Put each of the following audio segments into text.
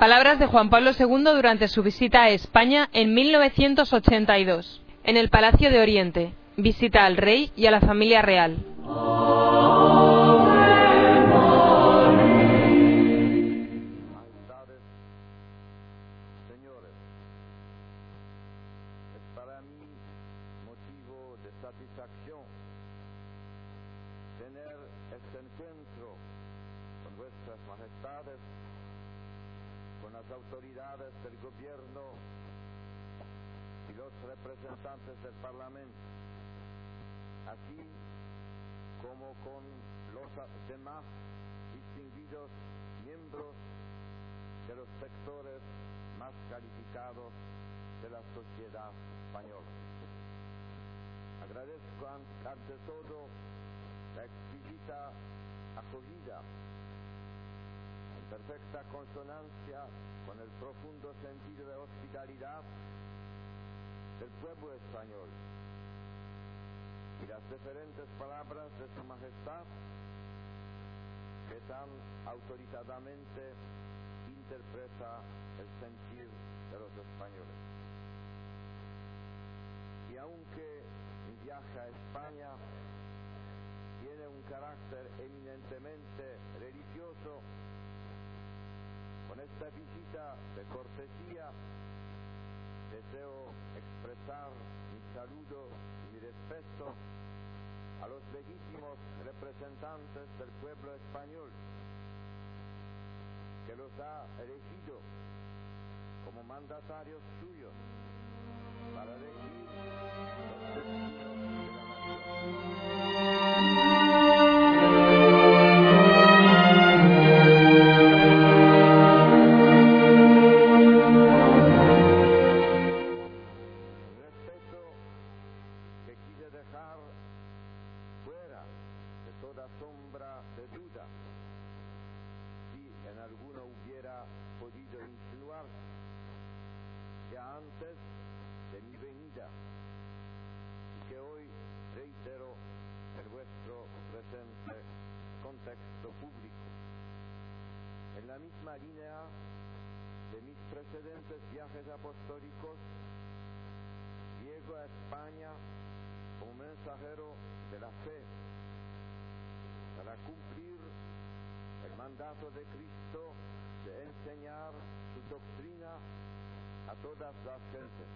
Palabras de Juan Pablo II durante su visita a España en 1982, en el Palacio de Oriente. Visita al rey y a la familia real. Representantes del Parlamento, así como con los demás distinguidos miembros de los sectores más calificados de la sociedad española. Agradezco an- ante todo la exquisita acogida en perfecta consonancia con el profundo sentido de hospitalidad del pueblo español y las diferentes palabras de su majestad que tan autorizadamente interpreta el sentir de los españoles. Y aunque mi viaje a España tiene un carácter eminentemente religioso, con esta visita de cortesía deseo expresar mi saludo y mi respeto a los legítimos representantes del pueblo español que los ha elegido como mandatarios suyos para regir los destinos de antes de mi venida y que hoy reitero en vuestro presente contexto público. En la misma línea de mis precedentes viajes apostólicos, llego a España como mensajero de la fe para cumplir el mandato de Cristo de enseñar su doctrina a todas las gentes.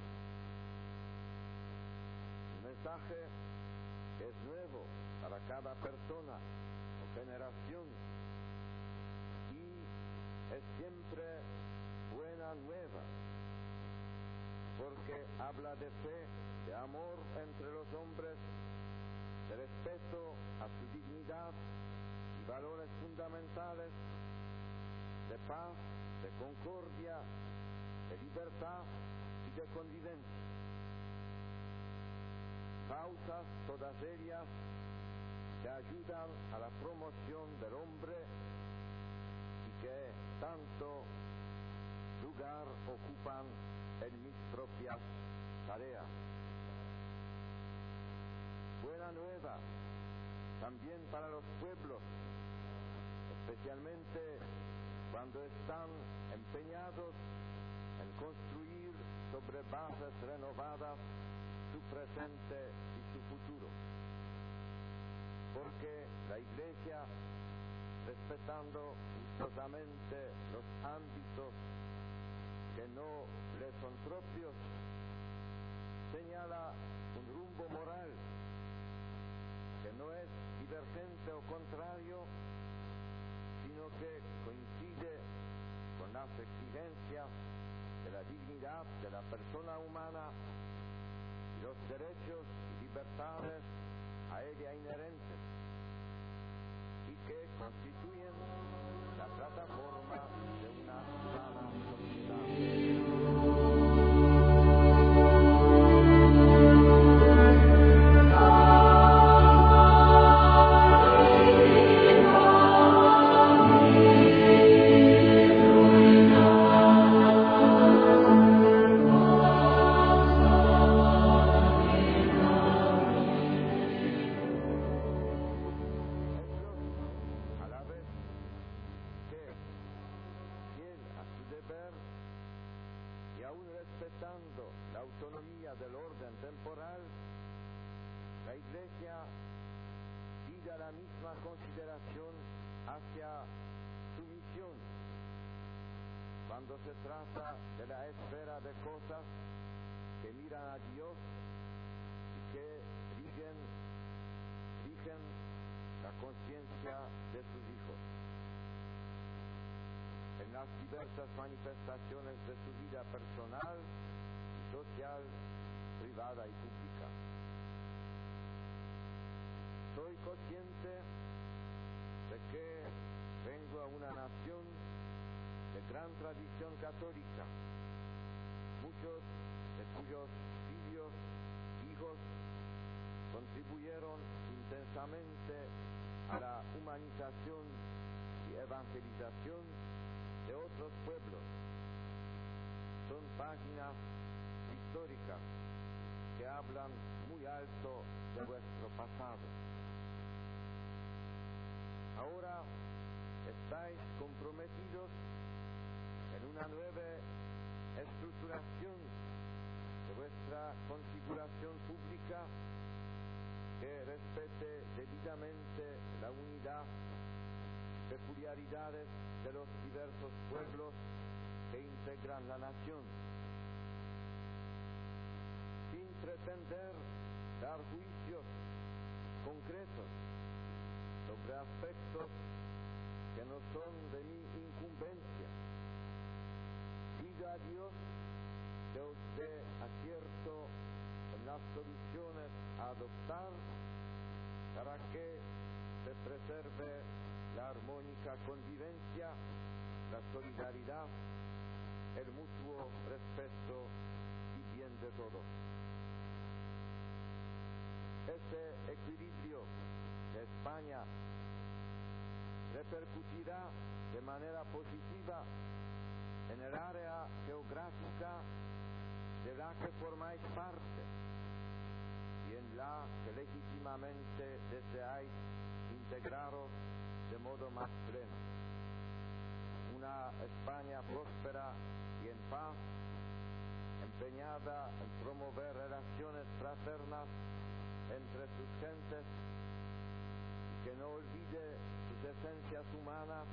Un mensaje es nuevo para cada persona o generación y es siempre buena nueva porque habla de fe, de amor entre los hombres, de respeto a su dignidad y valores fundamentales, de paz, de concordia, de libertad y de convivencia. Causas, todas ellas, que ayudan a la promoción del hombre y que tanto lugar ocupan en mis propias tareas. Buena nueva también para los pueblos, especialmente cuando están empeñados construir sobre bases renovadas su presente y su futuro. Porque la Iglesia, respetando gustosamente los ámbitos que no le son propios, señala un rumbo moral que no es divergente o contrario, sino que coincide con las exigencias de la persona humana los derechos y libertades a ella inherentes y que constituyen Iglesia pide la misma consideración hacia su misión cuando se trata de la esfera de cosas que miran a Dios y que rigen, rigen la conciencia de sus hijos. En las diversas manifestaciones de su vida personal social, privada y pública. Consciente de que vengo a una nación de gran tradición católica, muchos de cuyos filhos, hijos, contribuyeron intensamente a la humanización y evangelización de otros pueblos. Son páginas históricas que hablan muy alto de vuestro pasado. Estáis comprometidos en una nueva estructuración de vuestra configuración pública que respete debidamente la unidad, peculiaridades de los diversos pueblos que integran la nación, sin pretender dar juicios concretos sobre aspectos son de mi incumbencia. Pido a Dios que dé acierto en las soluciones a adoptar para que se preserve la armónica convivencia, la solidaridad, el mutuo respeto y bien de todos. Este equilibrio de España repercutirá de manera positiva en el área geográfica de la que formáis parte y en la que legítimamente deseáis integraros de modo más pleno. Una España próspera y en paz, empeñada en promover relaciones fraternas entre sus gentes que no olvide sus esencias humanas,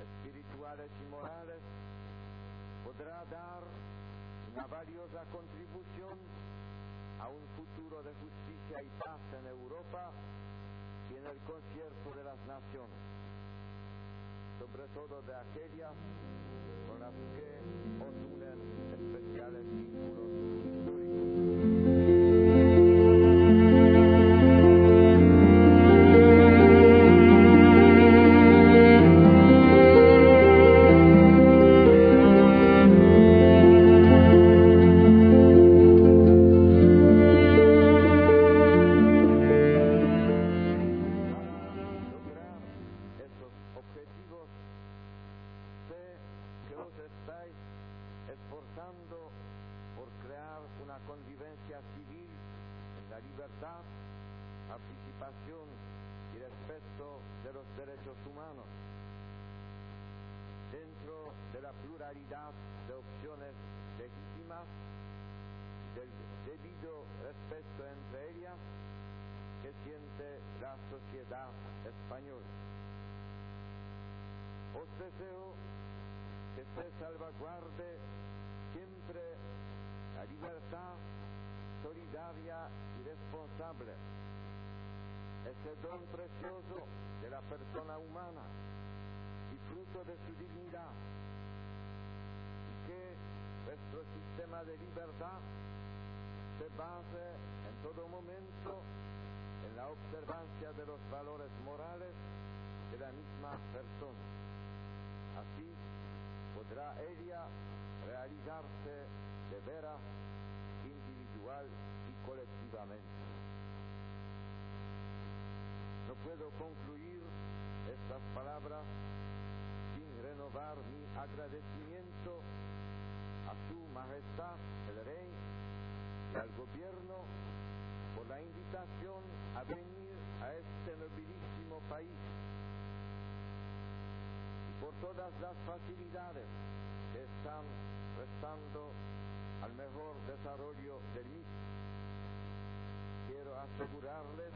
espirituales y morales, podrá dar una valiosa contribución a un futuro de justicia y paz en Europa y en el concierto de las naciones, sobre todo de aquellas con las que os unen especiales vínculos libertad, participación y respeto de los derechos humanos, dentro de la pluralidad de opciones legítimas del debido respeto entre ellas que siente la sociedad española. Os deseo que se salvaguarde siempre la libertad solidaria y responsable, ese don precioso de la persona humana y fruto de su dignidad, y que nuestro sistema de libertad se base en todo momento en la observancia de los valores morales de la misma persona. Así podrá ella realizarse de veras y colectivamente. No puedo concluir estas palabras sin renovar mi agradecimiento a su majestad el rey y al gobierno por la invitación a venir a este nobilísimo país y por todas las facilidades que están prestando mejor desarrollo del mismo. Quiero asegurarles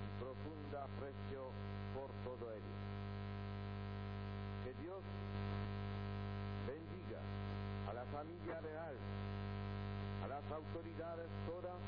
mi profundo aprecio por todo ello. Que Dios bendiga a la familia real, a las autoridades todas